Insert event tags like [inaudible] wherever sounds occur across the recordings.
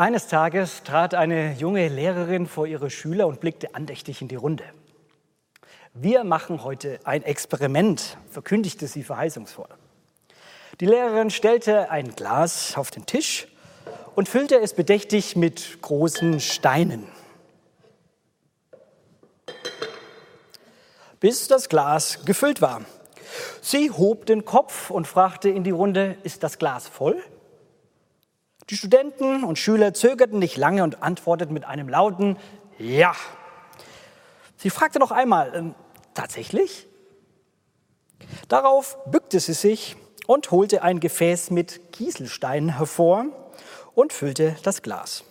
Eines Tages trat eine junge Lehrerin vor ihre Schüler und blickte andächtig in die Runde. Wir machen heute ein Experiment, verkündigte sie verheißungsvoll. Die Lehrerin stellte ein Glas auf den Tisch und füllte es bedächtig mit großen Steinen. Bis das Glas gefüllt war. Sie hob den Kopf und fragte in die Runde, ist das Glas voll? Die Studenten und Schüler zögerten nicht lange und antworteten mit einem lauten Ja. Sie fragte noch einmal, äh, tatsächlich? Darauf bückte sie sich und holte ein Gefäß mit Kieselsteinen hervor und füllte das Glas.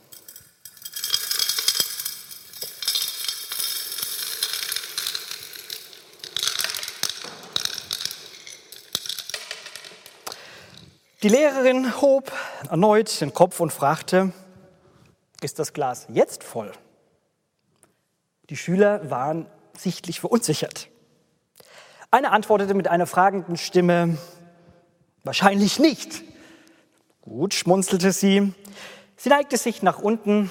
Die Lehrerin hob erneut den Kopf und fragte, ist das Glas jetzt voll? Die Schüler waren sichtlich verunsichert. Eine antwortete mit einer fragenden Stimme, wahrscheinlich nicht. Gut, schmunzelte sie. Sie neigte sich nach unten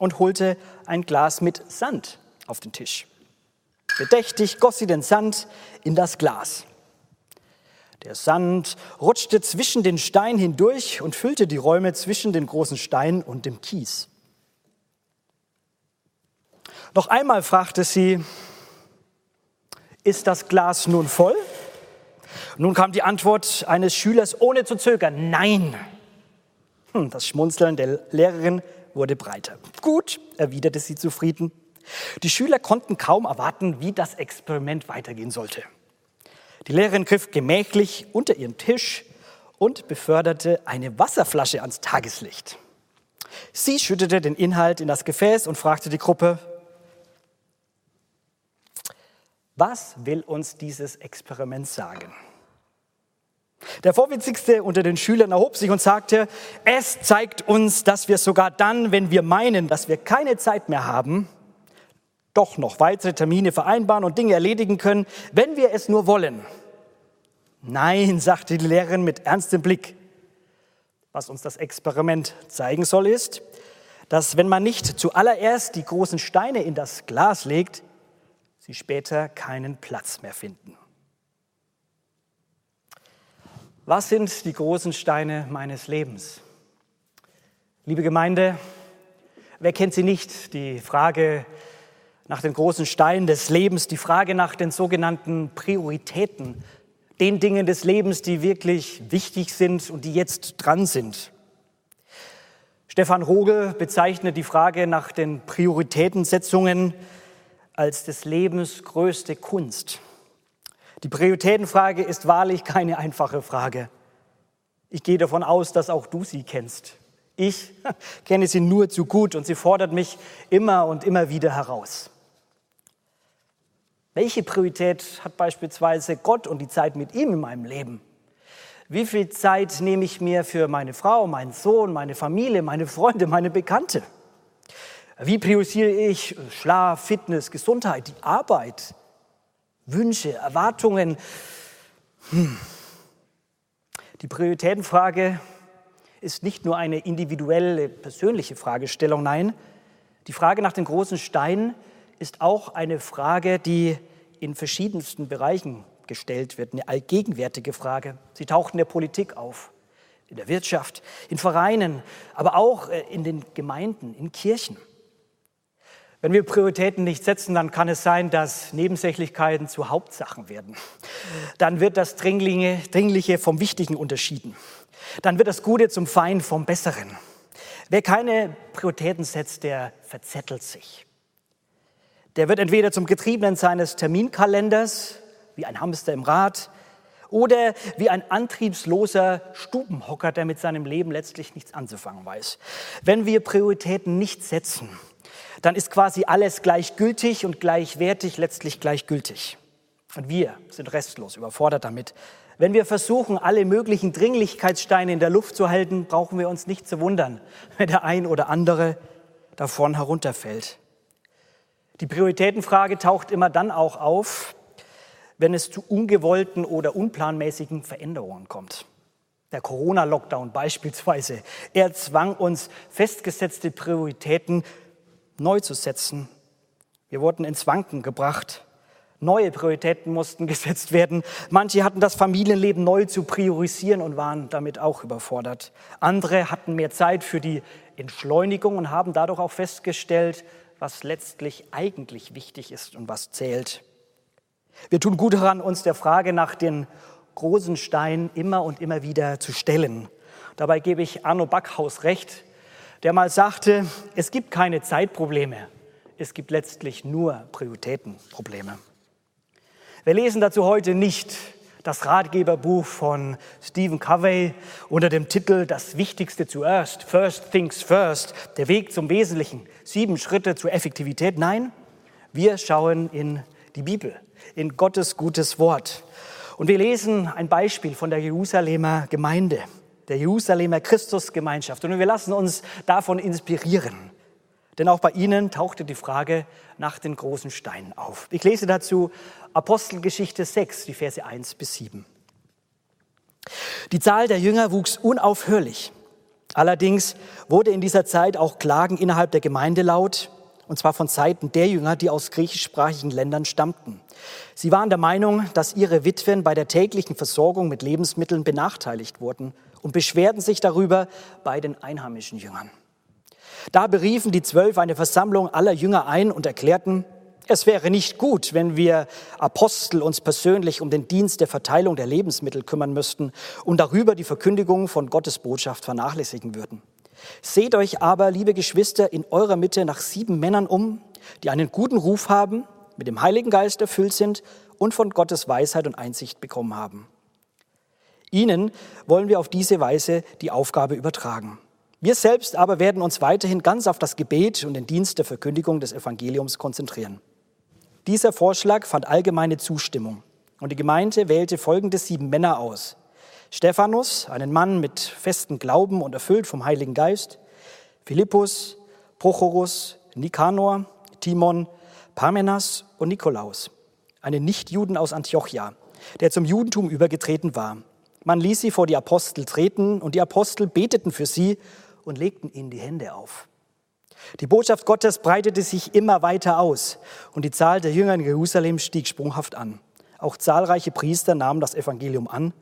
und holte ein Glas mit Sand auf den Tisch. Bedächtig goss sie den Sand in das Glas. Der Sand rutschte zwischen den Steinen hindurch und füllte die Räume zwischen den großen Steinen und dem Kies. Noch einmal fragte sie, ist das Glas nun voll? Nun kam die Antwort eines Schülers ohne zu zögern, nein. Hm, das Schmunzeln der Lehrerin wurde breiter. Gut, erwiderte sie zufrieden. Die Schüler konnten kaum erwarten, wie das Experiment weitergehen sollte. Die Lehrerin griff gemächlich unter ihren Tisch und beförderte eine Wasserflasche ans Tageslicht. Sie schüttete den Inhalt in das Gefäß und fragte die Gruppe, was will uns dieses Experiment sagen? Der Vorwitzigste unter den Schülern erhob sich und sagte, es zeigt uns, dass wir sogar dann, wenn wir meinen, dass wir keine Zeit mehr haben, doch noch weitere Termine vereinbaren und Dinge erledigen können, wenn wir es nur wollen. Nein, sagte die Lehrerin mit ernstem Blick. Was uns das Experiment zeigen soll, ist, dass wenn man nicht zuallererst die großen Steine in das Glas legt, sie später keinen Platz mehr finden. Was sind die großen Steine meines Lebens? Liebe Gemeinde, wer kennt sie nicht? Die Frage nach den großen Steinen des Lebens, die Frage nach den sogenannten Prioritäten, den Dingen des Lebens, die wirklich wichtig sind und die jetzt dran sind. Stefan Rogel bezeichnet die Frage nach den Prioritätensetzungen als des Lebens größte Kunst. Die Prioritätenfrage ist wahrlich keine einfache Frage. Ich gehe davon aus, dass auch du sie kennst. Ich [laughs] kenne sie nur zu gut und sie fordert mich immer und immer wieder heraus. Welche Priorität hat beispielsweise Gott und die Zeit mit ihm in meinem Leben? Wie viel Zeit nehme ich mir für meine Frau, meinen Sohn, meine Familie, meine Freunde, meine Bekannte? Wie priorisiere ich Schlaf, Fitness, Gesundheit, die Arbeit, Wünsche, Erwartungen? Hm. Die Prioritätenfrage ist nicht nur eine individuelle, persönliche Fragestellung, nein, die Frage nach den großen Steinen ist auch eine Frage, die in verschiedensten Bereichen gestellt wird, eine allgegenwärtige Frage. Sie taucht in der Politik auf, in der Wirtschaft, in Vereinen, aber auch äh, in den Gemeinden, in Kirchen. Wenn wir Prioritäten nicht setzen, dann kann es sein, dass Nebensächlichkeiten zu Hauptsachen werden. Dann wird das Dringliche vom Wichtigen unterschieden. Dann wird das Gute zum Feind vom Besseren. Wer keine Prioritäten setzt, der verzettelt sich. Der wird entweder zum Getriebenen seines Terminkalenders, wie ein Hamster im Rad, Oder wie ein antriebsloser Stubenhocker, der mit seinem Leben letztlich nichts anzufangen weiß. Wenn wir Prioritäten nicht setzen, dann ist quasi alles gleichgültig und gleichwertig letztlich gleichgültig. Und wir sind restlos überfordert damit. Wenn wir versuchen, alle möglichen Dringlichkeitssteine in der Luft zu halten, brauchen wir uns nicht zu wundern, wenn der ein oder andere davon herunterfällt. Die Prioritätenfrage taucht immer dann auch auf, wenn es zu ungewollten oder unplanmäßigen Veränderungen kommt. Der Corona-Lockdown beispielsweise, er zwang uns, festgesetzte Prioritäten neu zu setzen. Wir wurden ins Wanken gebracht. Neue Prioritäten mussten [laughs] gesetzt werden. Manche hatten das Familienleben neu zu priorisieren und waren damit auch überfordert. Andere hatten mehr Zeit für die Entschleunigung und haben dadurch auch festgestellt, was letztlich eigentlich wichtig ist und was zählt. Wir tun gut daran, uns der Frage nach den großen Steinen immer und immer wieder zu stellen. Dabei gebe ich Arno Backhaus recht, der mal sagte, es gibt keine Zeitprobleme, es gibt letztlich nur Prioritätenprobleme. Wir lesen dazu heute nicht das Ratgeberbuch von Stephen Covey unter dem Titel Das Wichtigste zuerst, First Things First, der Weg zum Wesentlichen, sieben Schritte zur Effektivität. Nein, wir schauen in die Bibel, in Gottes gutes Wort. Und wir lesen ein Beispiel von der Jerusalemer Gemeinde der Jerusalemer Christusgemeinschaft. Und wir lassen uns davon inspirieren. Denn auch bei ihnen tauchte die Frage nach den großen Steinen auf. Ich lese dazu Apostelgeschichte 6, die Verse 1 bis 7. Die Zahl der Jünger wuchs unaufhörlich. Allerdings wurde in dieser Zeit auch Klagen innerhalb der Gemeinde laut, und zwar von Seiten der Jünger, die aus griechischsprachigen Ländern stammten. Sie waren der Meinung, dass ihre Witwen bei der täglichen Versorgung mit Lebensmitteln benachteiligt wurden und beschwerten sich darüber bei den einheimischen Jüngern. Da beriefen die Zwölf eine Versammlung aller Jünger ein und erklärten, es wäre nicht gut, wenn wir Apostel uns persönlich um den Dienst der Verteilung der Lebensmittel kümmern müssten und darüber die Verkündigung von Gottes Botschaft vernachlässigen würden. Seht euch aber, liebe Geschwister, in eurer Mitte nach sieben Männern um, die einen guten Ruf haben, mit dem Heiligen Geist erfüllt sind und von Gottes Weisheit und Einsicht bekommen haben. Ihnen wollen wir auf diese Weise die Aufgabe übertragen. Wir selbst aber werden uns weiterhin ganz auf das Gebet und den Dienst der Verkündigung des Evangeliums konzentrieren. Dieser Vorschlag fand allgemeine Zustimmung und die Gemeinde wählte folgende sieben Männer aus. Stephanus, einen Mann mit festem Glauben und erfüllt vom Heiligen Geist, Philippus, Prochorus, Nikanor, Timon, Parmenas und Nikolaus, einen Nichtjuden aus Antiochia, der zum Judentum übergetreten war. Man ließ sie vor die Apostel treten und die Apostel beteten für sie und legten ihnen die Hände auf. Die Botschaft Gottes breitete sich immer weiter aus und die Zahl der Jünger in Jerusalem stieg sprunghaft an. Auch zahlreiche Priester nahmen das Evangelium an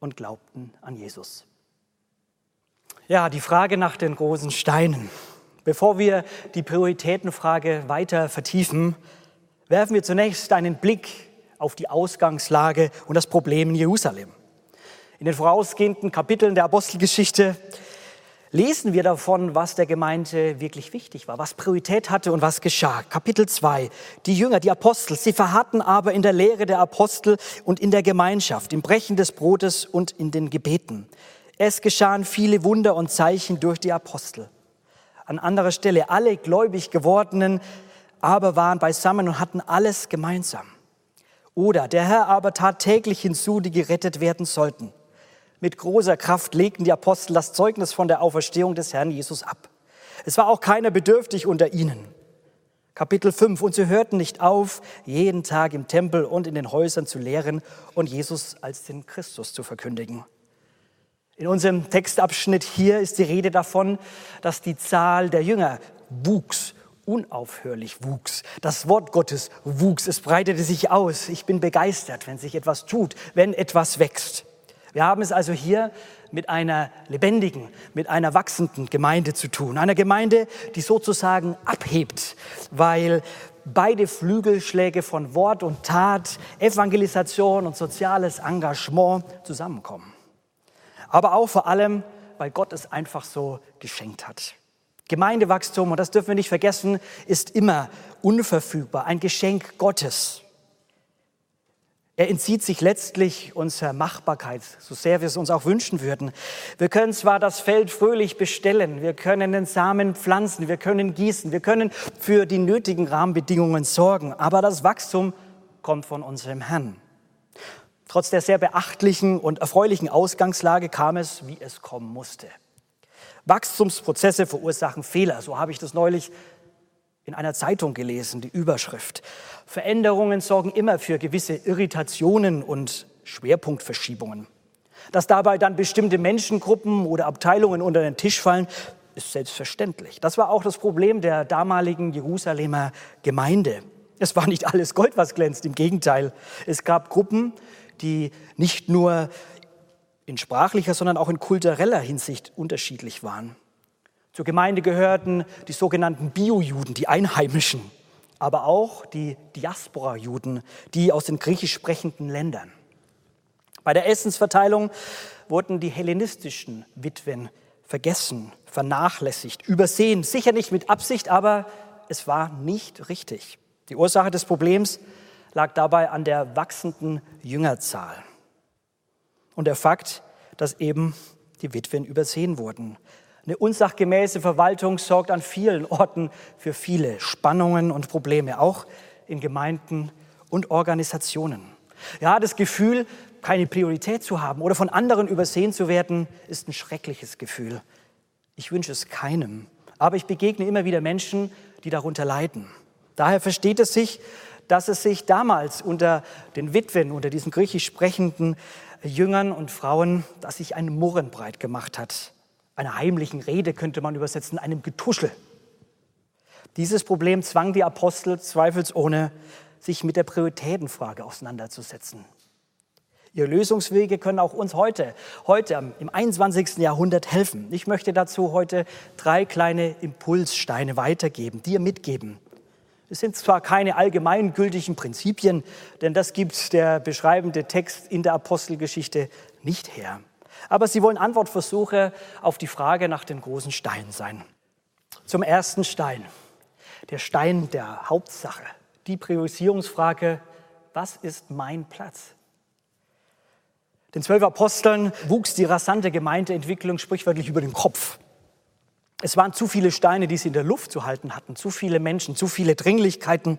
und glaubten an Jesus. Ja, die Frage nach den großen Steinen. Bevor wir die Prioritätenfrage weiter vertiefen, werfen wir zunächst einen Blick auf die Ausgangslage und das Problem in Jerusalem. In den vorausgehenden Kapiteln der Apostelgeschichte lesen wir davon, was der Gemeinde wirklich wichtig war, was Priorität hatte und was geschah. Kapitel 2. Die Jünger, die Apostel, sie verharrten aber in der Lehre der Apostel und in der Gemeinschaft, im Brechen des Brotes und in den Gebeten. Es geschahen viele Wunder und Zeichen durch die Apostel. An anderer Stelle, alle gläubig gewordenen aber waren beisammen und hatten alles gemeinsam. Oder der Herr aber tat täglich hinzu, die gerettet werden sollten. Mit großer Kraft legten die Apostel das Zeugnis von der Auferstehung des Herrn Jesus ab. Es war auch keiner bedürftig unter ihnen. Kapitel 5. Und sie hörten nicht auf, jeden Tag im Tempel und in den Häusern zu lehren und Jesus als den Christus zu verkündigen. In unserem Textabschnitt hier ist die Rede davon, dass die Zahl der Jünger wuchs, unaufhörlich wuchs. Das Wort Gottes wuchs, es breitete sich aus. Ich bin begeistert, wenn sich etwas tut, wenn etwas wächst. Wir haben es also hier mit einer lebendigen, mit einer wachsenden Gemeinde zu tun. Einer Gemeinde, die sozusagen abhebt, weil beide Flügelschläge von Wort und Tat, Evangelisation und soziales Engagement zusammenkommen. Aber auch vor allem, weil Gott es einfach so geschenkt hat. Gemeindewachstum, und das dürfen wir nicht vergessen, ist immer unverfügbar, ein Geschenk Gottes. Er entzieht sich letztlich unserer Machbarkeit, so sehr wir es uns auch wünschen würden. Wir können zwar das Feld fröhlich bestellen, wir können den Samen pflanzen, wir können gießen, wir können für die nötigen Rahmenbedingungen sorgen, aber das Wachstum kommt von unserem Herrn. Trotz der sehr beachtlichen und erfreulichen Ausgangslage kam es, wie es kommen musste. Wachstumsprozesse verursachen Fehler, so habe ich das neulich in einer Zeitung gelesen, die Überschrift. Veränderungen sorgen immer für gewisse Irritationen und Schwerpunktverschiebungen. Dass dabei dann bestimmte Menschengruppen oder Abteilungen unter den Tisch fallen, ist selbstverständlich. Das war auch das Problem der damaligen Jerusalemer Gemeinde. Es war nicht alles Gold, was glänzt, im Gegenteil. Es gab Gruppen, die nicht nur in sprachlicher, sondern auch in kultureller Hinsicht unterschiedlich waren. Zur Gemeinde gehörten die sogenannten Bio-Juden, die Einheimischen, aber auch die Diaspora-Juden, die aus den griechisch sprechenden Ländern. Bei der Essensverteilung wurden die hellenistischen Witwen vergessen, vernachlässigt, übersehen. Sicher nicht mit Absicht, aber es war nicht richtig. Die Ursache des Problems lag dabei an der wachsenden Jüngerzahl und der Fakt, dass eben die Witwen übersehen wurden. Eine unsachgemäße Verwaltung sorgt an vielen Orten für viele Spannungen und Probleme, auch in Gemeinden und Organisationen. Ja, das Gefühl, keine Priorität zu haben oder von anderen übersehen zu werden, ist ein schreckliches Gefühl. Ich wünsche es keinem. Aber ich begegne immer wieder Menschen, die darunter leiden. Daher versteht es sich, dass es sich damals unter den Witwen, unter diesen griechisch sprechenden Jüngern und Frauen, dass sich ein Murren breit gemacht hat einer heimlichen Rede könnte man übersetzen, einem Getuschel. Dieses Problem zwang die Apostel zweifelsohne, sich mit der Prioritätenfrage auseinanderzusetzen. Ihre Lösungswege können auch uns heute, heute im 21. Jahrhundert helfen. Ich möchte dazu heute drei kleine Impulssteine weitergeben, die ihr mitgeben. Es sind zwar keine allgemeingültigen Prinzipien, denn das gibt der beschreibende Text in der Apostelgeschichte nicht her. Aber sie wollen Antwortversuche auf die Frage nach den großen Steinen sein. Zum ersten Stein, der Stein der Hauptsache, die Priorisierungsfrage, was ist mein Platz? Den zwölf Aposteln wuchs die rasante Gemeindeentwicklung sprichwörtlich über den Kopf. Es waren zu viele Steine, die sie in der Luft zu halten hatten, zu viele Menschen, zu viele Dringlichkeiten.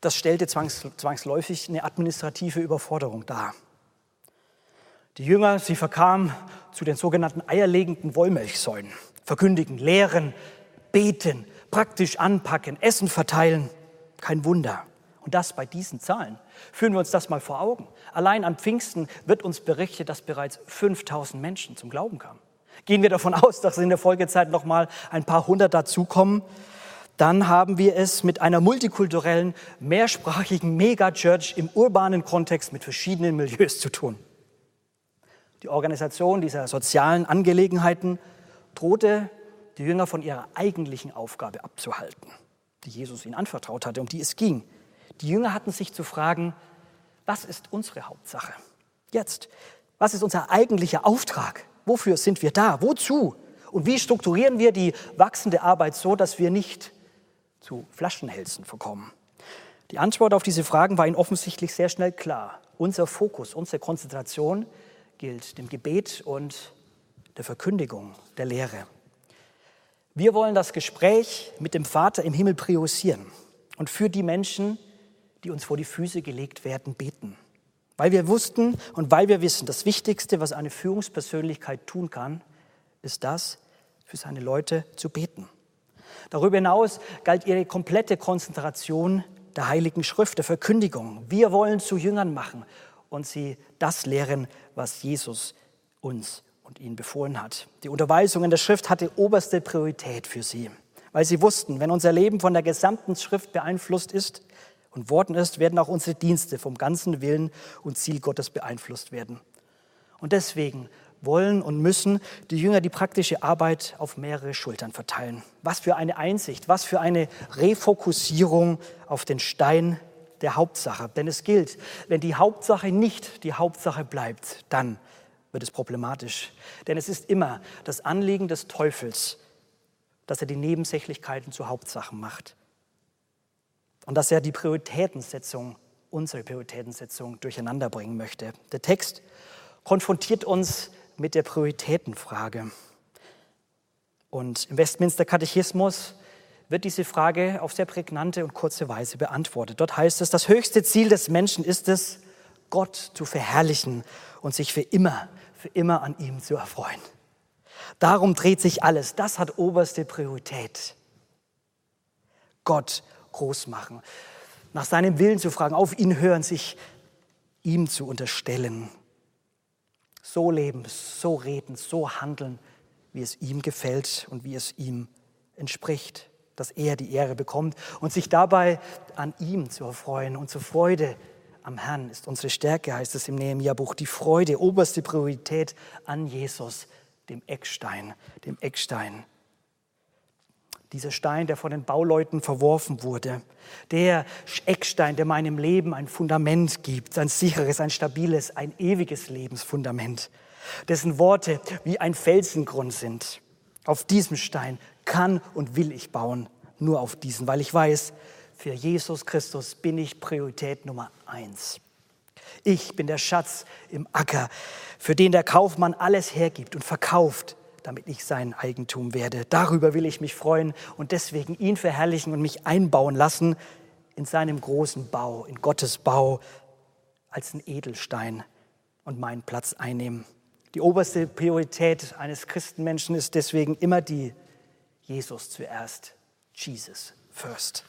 Das stellte zwangsläufig eine administrative Überforderung dar. Die Jünger, sie verkamen zu den sogenannten eierlegenden Wollmilchsäulen, verkündigen, lehren, beten, praktisch anpacken, Essen verteilen. Kein Wunder. Und das bei diesen Zahlen. Führen wir uns das mal vor Augen. Allein am Pfingsten wird uns berichtet, dass bereits 5000 Menschen zum Glauben kamen. Gehen wir davon [laughs] aus, dass in der Folgezeit noch mal ein paar hundert dazukommen, dann haben wir es mit einer multikulturellen, mehrsprachigen Megachurch im urbanen Kontext mit verschiedenen Milieus zu tun. Die Organisation dieser sozialen Angelegenheiten drohte die Jünger von ihrer eigentlichen Aufgabe abzuhalten, die Jesus ihnen anvertraut hatte, um die es ging. Die Jünger hatten sich zu fragen, was ist unsere Hauptsache? Jetzt, was ist unser eigentlicher Auftrag? Wofür sind wir da? Wozu? Und wie strukturieren wir die wachsende Arbeit so, dass wir nicht zu Flaschenhälsen verkommen? Die Antwort auf diese Fragen war ihnen offensichtlich sehr schnell klar. Unser Fokus, unsere Konzentration gilt, dem Gebet und der Verkündigung der Lehre. Wir wollen das Gespräch mit dem Vater im Himmel priorisieren und für die Menschen, die uns vor die Füße gelegt werden, beten. Weil wir wussten und weil wir wissen, das Wichtigste, was eine Führungspersönlichkeit tun kann, ist das, für seine Leute zu beten. Darüber hinaus galt ihre komplette Konzentration der Heiligen Schrift, der Verkündigung. Wir wollen zu Jüngern machen und sie das lehren, was Jesus uns und ihnen befohlen hat. Die Unterweisung in der Schrift hatte oberste Priorität für sie, weil sie wussten, wenn unser Leben von der gesamten Schrift beeinflusst ist und worden ist, werden auch unsere Dienste vom ganzen Willen und Ziel Gottes beeinflusst werden. Und deswegen wollen und müssen die Jünger die praktische Arbeit auf mehrere Schultern verteilen. Was für eine Einsicht, was für eine Refokussierung auf den Stein der Hauptsache. Denn es gilt, wenn die Hauptsache nicht die Hauptsache bleibt, dann wird es problematisch. Denn es ist immer das Anliegen des Teufels, dass er die Nebensächlichkeiten zu Hauptsachen macht. Und dass er die Prioritätensetzung unsere Prioritätensetzung durcheinander bringen möchte. Der Text konfrontiert uns mit der Prioritätenfrage. Und im Westminster Katechismus wird diese Frage auf sehr prägnante und kurze Weise beantwortet. Dort heißt es, das höchste Ziel des Menschen ist es, Gott zu verherrlichen und sich für immer, für immer an ihm zu erfreuen. Darum dreht sich alles. Das hat oberste Priorität. Gott groß machen, nach seinem Willen zu fragen, auf ihn hören, sich ihm zu unterstellen. So leben, so reden, so handeln, wie es ihm gefällt und wie es ihm entspricht, dass er die Ehre bekommt und sich dabei an ihm zu erfreuen und zur Freude am Herrn ist unsere Stärke, heißt es im Nehemiah-Buch. Die Freude, oberste Priorität an Jesus, dem Eckstein, dem Eckstein. Dieser Stein, der von den Bauleuten verworfen wurde. Der Eckstein, der meinem Leben ein Fundament gibt, ein sicheres, ein stabiles, ein ewiges Lebensfundament. Dessen Worte wie ein Felsengrund sind. Auf diesem Stein kann und will ich bauen. Nur auf diesen, weil ich weiß, für Jesus Christus bin ich Priorität Nummer eins. Ich bin der Schatz im Acker, für den der Kaufmann alles hergibt und verkauft, damit ich sein Eigentum werde. Darüber will ich mich freuen und deswegen ihn verherrlichen und mich einbauen lassen in seinem großen Bau, in Gottes Bau als ein Edelstein und meinen Platz einnehmen. Die oberste Priorität eines Christenmenschen ist deswegen immer die Jesus zuerst, Jesus first.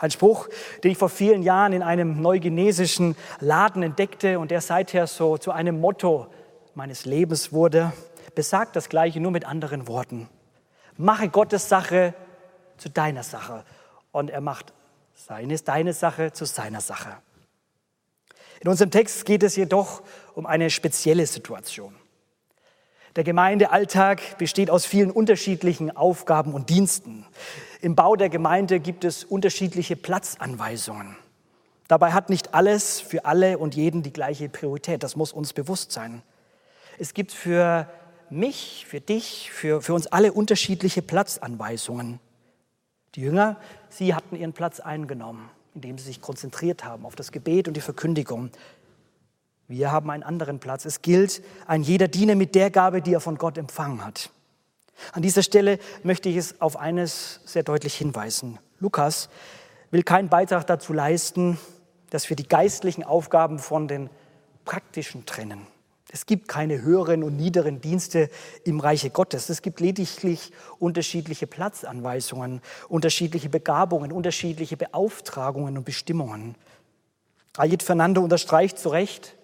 Ein Spruch, den ich vor vielen Jahren in einem neugenesischen Laden entdeckte und der seither so zu einem Motto meines Lebens wurde, besagt das Gleiche nur mit anderen Worten. Mache Gottes Sache zu deiner Sache und er macht seine, deine Sache zu seiner Sache. In unserem Text geht es jedoch um eine spezielle Situation. Der Gemeindealltag besteht aus vielen unterschiedlichen Aufgaben und Diensten. Im Bau der Gemeinde gibt es unterschiedliche Platzanweisungen. Dabei hat nicht alles für alle und jeden die gleiche Priorität. Das muss uns bewusst sein. Es gibt für mich, für dich, für, für uns alle unterschiedliche Platzanweisungen. Die Jünger, sie hatten ihren Platz eingenommen, indem sie sich konzentriert haben auf das Gebet und die Verkündigung. Wir haben einen anderen Platz. Es gilt, ein jeder diene mit der Gabe, die er von Gott empfangen hat. An dieser Stelle möchte ich es auf eines sehr deutlich hinweisen. Lukas will keinen Beitrag dazu leisten, dass wir die geistlichen Aufgaben von den praktischen trennen. Es gibt keine höheren und niederen Dienste im Reiche Gottes. Es gibt lediglich unterschiedliche Platzanweisungen, unterschiedliche Begabungen, unterschiedliche Beauftragungen und Bestimmungen. Ayed Fernando unterstreicht zu Recht,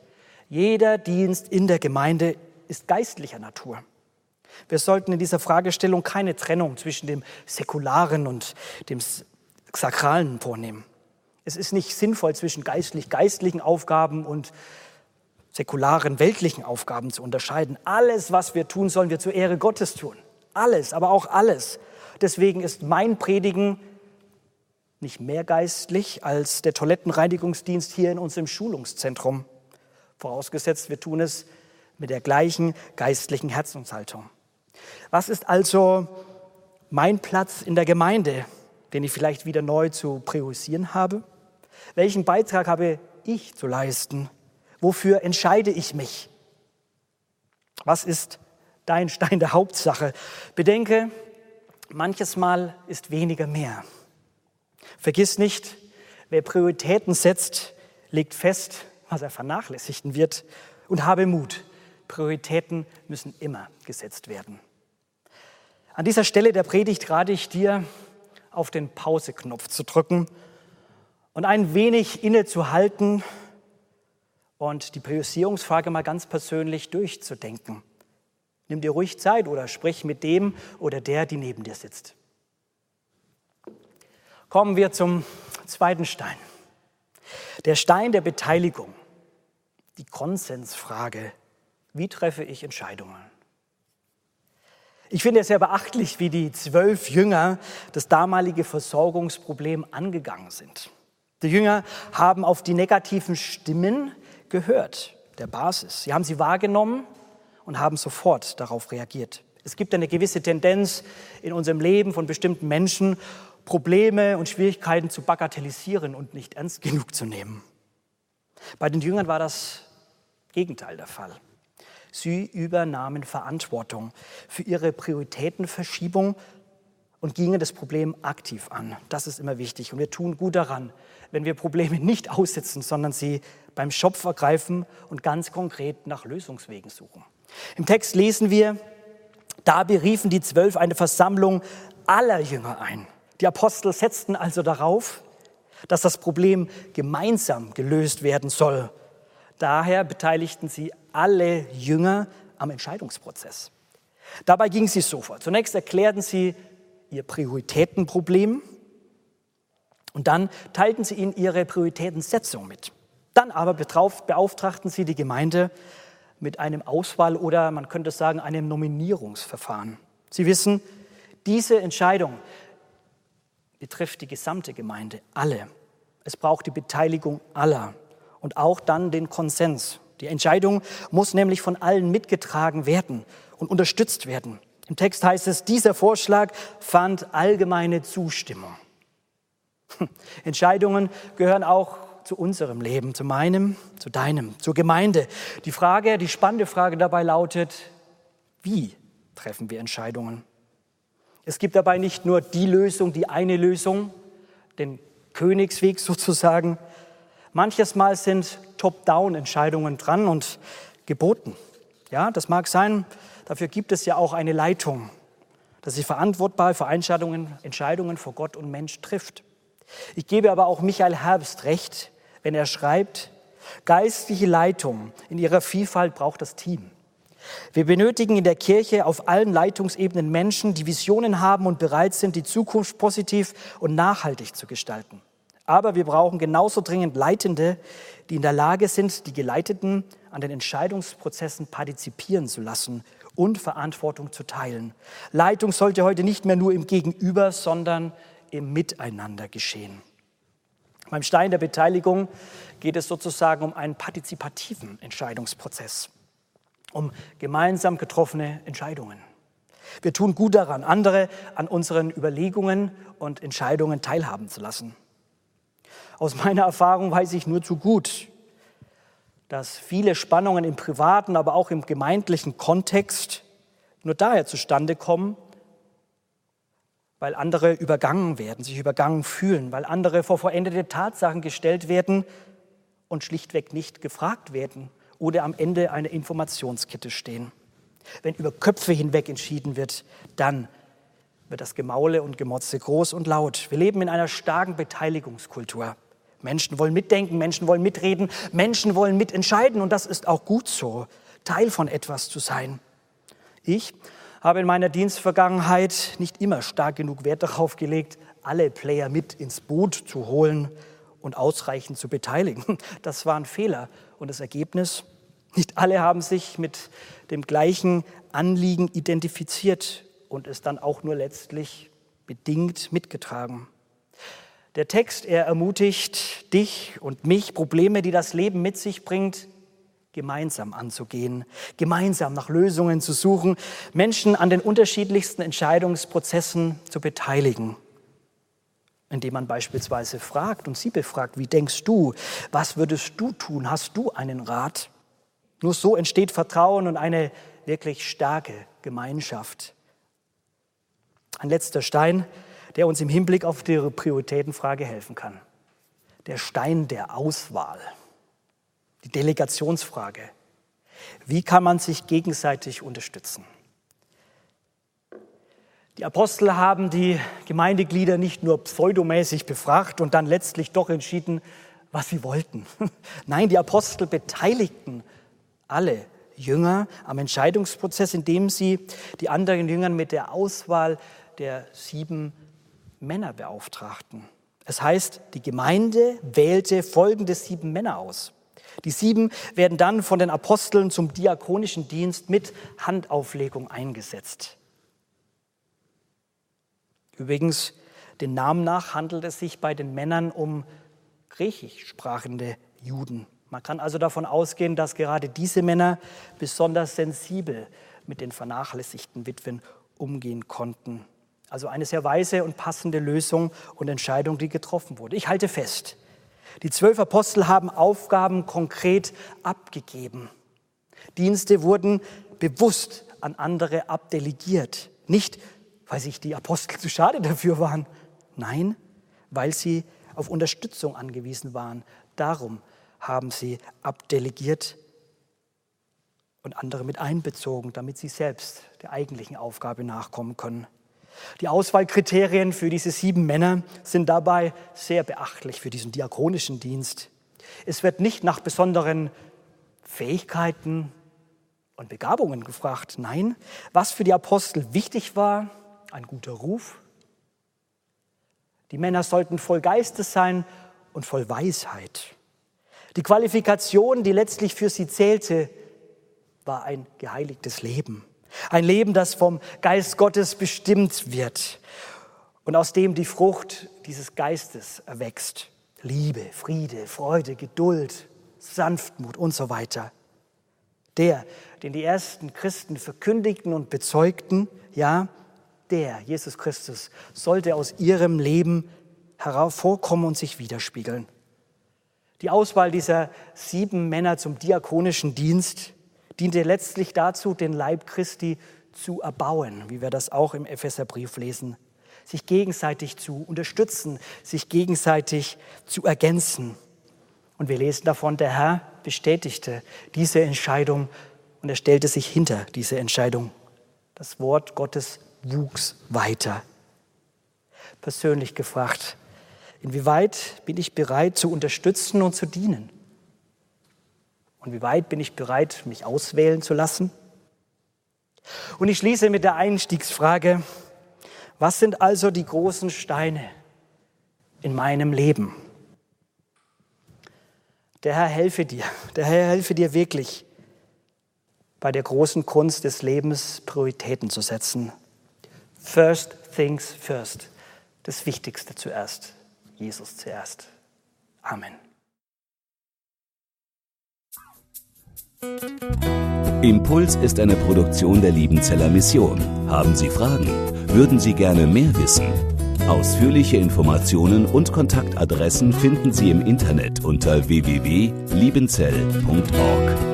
jeder Dienst in der Gemeinde ist geistlicher Natur. Wir sollten in dieser Fragestellung keine Trennung zwischen dem Säkularen und dem Sakralen vornehmen. Es ist nicht sinnvoll, zwischen geistlich-geistlichen Aufgaben und säkularen, weltlichen Aufgaben zu unterscheiden. Alles, was wir tun, sollen wir zur Ehre Gottes tun. Alles, aber auch alles. Deswegen ist mein Predigen nicht mehr geistlich als der Toilettenreinigungsdienst hier in unserem Schulungszentrum. Vorausgesetzt, wir tun es mit der gleichen geistlichen Herzenshaltung. Was ist also mein Platz in der Gemeinde, den ich vielleicht wieder neu zu priorisieren habe? Welchen Beitrag habe ich zu leisten? Wofür entscheide ich mich? Was ist dein Stein der Hauptsache? Bedenke, manches Mal ist weniger mehr. Vergiss nicht, wer Prioritäten setzt, legt fest, was er vernachlässigen wird und habe Mut. Prioritäten müssen immer gesetzt werden. An dieser Stelle der Predigt rate ich dir, auf den Pause-Knopf zu drücken und ein wenig innezuhalten und die Priorisierungsfrage mal ganz persönlich durchzudenken. Nimm dir ruhig Zeit oder sprich mit dem oder der, die neben dir sitzt. Kommen wir zum zweiten Stein. Der Stein der Beteiligung, die Konsensfrage. Wie treffe ich Entscheidungen? Ich finde es sehr beachtlich, wie die zwölf Jünger das damalige Versorgungsproblem angegangen sind. Die Jünger haben auf die negativen Stimmen gehört, der Basis. Sie haben sie wahrgenommen und haben sofort darauf reagiert. Es gibt eine gewisse Tendenz in unserem Leben von bestimmten Menschen, Probleme und Schwierigkeiten zu bagatellisieren und nicht ernst genug zu nehmen. Bei den Jüngern war das Gegenteil der Fall. Sie übernahmen Verantwortung für ihre Prioritätenverschiebung und gingen das Problem aktiv an. Das ist immer wichtig. Und wir tun gut daran, wenn wir Probleme nicht aussitzen, sondern sie beim Schopf ergreifen und ganz konkret nach Lösungswegen suchen. Im Text lesen wir, da beriefen die Zwölf eine Versammlung aller Jünger ein. Die Apostel setzten also darauf, dass das Problem gemeinsam gelöst werden soll. Daher beteiligten sie alle Jünger am Entscheidungsprozess. Dabei ging sie so vor. Zunächst erklärten sie ihr Prioritätenproblem und dann teilten sie ihnen ihre Prioritätensetzung mit. Dann aber beauftragten sie die Gemeinde mit einem Auswahl- oder man könnte sagen einem Nominierungsverfahren. Sie wissen, diese Entscheidung betrifft die gesamte Gemeinde, alle. Es braucht die Beteiligung aller und auch dann den Konsens. Die Entscheidung muss nämlich von allen mitgetragen werden und unterstützt werden. Im Text heißt es, dieser Vorschlag fand allgemeine Zustimmung. Entscheidungen gehören auch zu unserem Leben, zu meinem, zu deinem, zur Gemeinde. Die Frage, die spannende Frage dabei lautet, wie treffen wir Entscheidungen? Es gibt dabei nicht nur die Lösung, die eine Lösung, den Königsweg sozusagen. Manches Mal sind Top-Down-Entscheidungen dran und geboten. Ja, das mag sein. Dafür gibt es ja auch eine Leitung, dass sie verantwortbar für Entscheidungen, Entscheidungen vor Gott und Mensch trifft. Ich gebe aber auch Michael Herbst recht, wenn er schreibt, geistliche Leitung in ihrer Vielfalt braucht das Team. Wir benötigen in der Kirche auf allen Leitungsebenen Menschen, die Visionen haben und bereit sind, die Zukunft positiv und nachhaltig zu gestalten. Aber wir brauchen genauso dringend Leitende, die in der Lage sind, die Geleiteten an den Entscheidungsprozessen partizipieren zu lassen und Verantwortung zu teilen. Leitung sollte heute nicht mehr nur im Gegenüber, sondern im Miteinander geschehen. Beim Stein der Beteiligung geht es sozusagen um einen partizipativen Entscheidungsprozess, um gemeinsam getroffene Entscheidungen. Wir tun gut daran, andere an unseren Überlegungen und Entscheidungen teilhaben zu lassen. Aus meiner Erfahrung weiß ich nur zu gut, dass viele Spannungen im privaten, aber auch im gemeindlichen Kontext nur daher zustande kommen, weil andere übergangen werden, sich übergangen fühlen, weil andere vor vollendete Tatsachen gestellt werden und schlichtweg nicht gefragt werden oder am Ende einer Informationskette stehen. Wenn über Köpfe hinweg entschieden wird, dann wird das Gemaule und Gemotze groß und laut. Wir leben in einer starken Beteiligungskultur. Menschen wollen mitdenken, Menschen wollen mitreden, Menschen wollen mitentscheiden und das ist auch gut so, Teil von etwas zu sein. Ich habe in meiner Dienstvergangenheit nicht immer stark genug Wert darauf gelegt, alle Player mit ins Boot zu holen und ausreichend zu beteiligen. [laughs] Das war ein Fehler. Und das Ergebnis? Nicht alle haben sich mit dem gleichen Anliegen identifiziert und es dann auch nur letztlich bedingt mitgetragen. Der Text, er ermutigt dich und mich, Probleme, die das Leben mit sich bringt, gemeinsam anzugehen, gemeinsam nach Lösungen zu suchen, Menschen an den unterschiedlichsten Entscheidungsprozessen zu beteiligen, indem man beispielsweise fragt und sie befragt, wie denkst du, was würdest du tun, hast du einen Rat? Nur so entsteht Vertrauen und eine wirklich starke Gemeinschaft. Ein letzter Stein, der uns im Hinblick auf die Prioritätenfrage helfen kann. Der Stein der Auswahl die Delegationsfrage. Wie kann man sich gegenseitig unterstützen? Die Apostel haben die Gemeindeglieder nicht nur pseudomäßig befragt und dann letztlich doch entschieden, was sie wollten. [laughs] Nein, die Apostel beteiligten alle Jünger am Entscheidungsprozess, indem sie die anderen Jünger mit der Auswahl der sieben Männer beauftragten. Es heißt, die Gemeinde wählte folgende sieben Männer aus. Die sieben werden dann von den Aposteln zum diakonischen Dienst mit Handauflegung eingesetzt. Übrigens, den Namen nach handelt es sich bei den Männern um griechisch sprachende Juden. Man kann also davon ausgehen, dass gerade diese Männer besonders sensibel mit den vernachlässigten Witwen umgehen konnten. Also eine sehr weise und passende Lösung und Entscheidung, die getroffen wurde. Ich halte fest, Die zwölf Apostel haben Aufgaben konkret abgegeben. Dienste wurden bewusst an andere abdelegiert. Nicht, weil sich die Apostel zu schade dafür waren. Nein, weil sie auf Unterstützung angewiesen waren. Darum haben sie abdelegiert und andere mit einbezogen, damit sie selbst der eigentlichen Aufgabe nachkommen können. Die Auswahlkriterien für diese sieben Männer sind dabei sehr beachtlich für diesen diakonischen Dienst. Es wird nicht nach besonderen Fähigkeiten und Begabungen gefragt. Nein, was für die Apostel wichtig war, ein guter Ruf. Die Männer sollten voll Geistes sein und voll Weisheit. Die Qualifikation, die letztlich für sie zählte, war ein geheiligtes Leben. Ein Leben, das vom Geist Gottes bestimmt wird und aus dem die Frucht dieses Geistes erwächst. Liebe, Friede, Freude, Geduld, Sanftmut und so weiter. Der, den die ersten Christen verkündigten und bezeugten, ja, der, Jesus Christus, sollte aus ihrem Leben hervorkommen und sich widerspiegeln. Die Auswahl dieser sieben Männer zum diakonischen Dienst diente letztlich dazu, den Leib Christi zu erbauen, wie wir das auch im Epheserbrief lesen, sich gegenseitig zu unterstützen, sich gegenseitig zu ergänzen. Und wir lesen davon, der Herr bestätigte diese Entscheidung und er stellte sich hinter diese Entscheidung. Das Wort Gottes wuchs weiter. Persönlich gefragt, inwieweit bin ich bereit zu unterstützen und zu dienen? Und wie weit bin ich bereit, mich auswählen zu lassen? Und ich schließe mit der Einstiegsfrage, was sind also die großen Steine in meinem Leben? Der Herr helfe dir, der Herr helfe dir wirklich, bei der großen Kunst des Lebens Prioritäten zu setzen. First things first. Das Wichtigste zuerst. Jesus zuerst. Amen. Impuls ist eine Produktion der Liebenzeller Mission. Haben Sie Fragen? Würden Sie gerne mehr wissen? Ausführliche Informationen und Kontaktadressen finden Sie im Internet unter www.liebenzell.org.